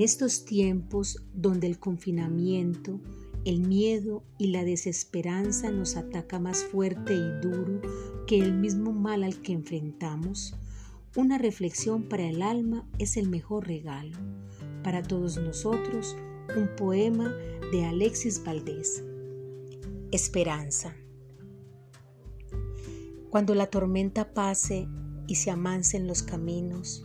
estos tiempos donde el confinamiento, el miedo y la desesperanza nos ataca más fuerte y duro que el mismo mal al que enfrentamos, una reflexión para el alma es el mejor regalo. Para todos nosotros, un poema de Alexis Valdés. Esperanza. Cuando la tormenta pase y se amancen los caminos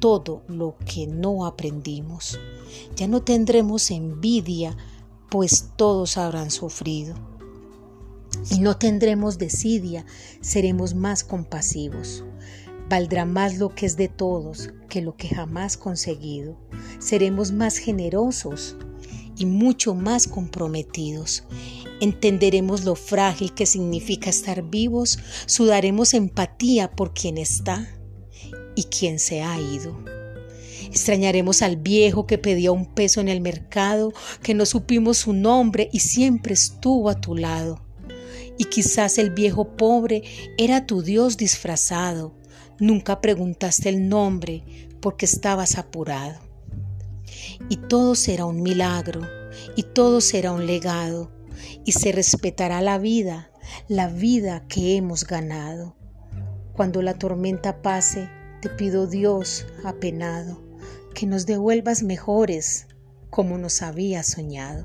todo lo que no aprendimos. Ya no tendremos envidia, pues todos habrán sufrido y no tendremos desidia, seremos más compasivos. Valdrá más lo que es de todos que lo que jamás conseguido. Seremos más generosos y mucho más comprometidos. Entenderemos lo frágil que significa estar vivos, sudaremos empatía por quien está y quien se ha ido. Extrañaremos al viejo que pedía un peso en el mercado, que no supimos su nombre y siempre estuvo a tu lado. Y quizás el viejo pobre era tu Dios disfrazado. Nunca preguntaste el nombre porque estabas apurado. Y todo será un milagro, y todo será un legado, y se respetará la vida, la vida que hemos ganado. Cuando la tormenta pase, te pido Dios, apenado, que nos devuelvas mejores como nos había soñado.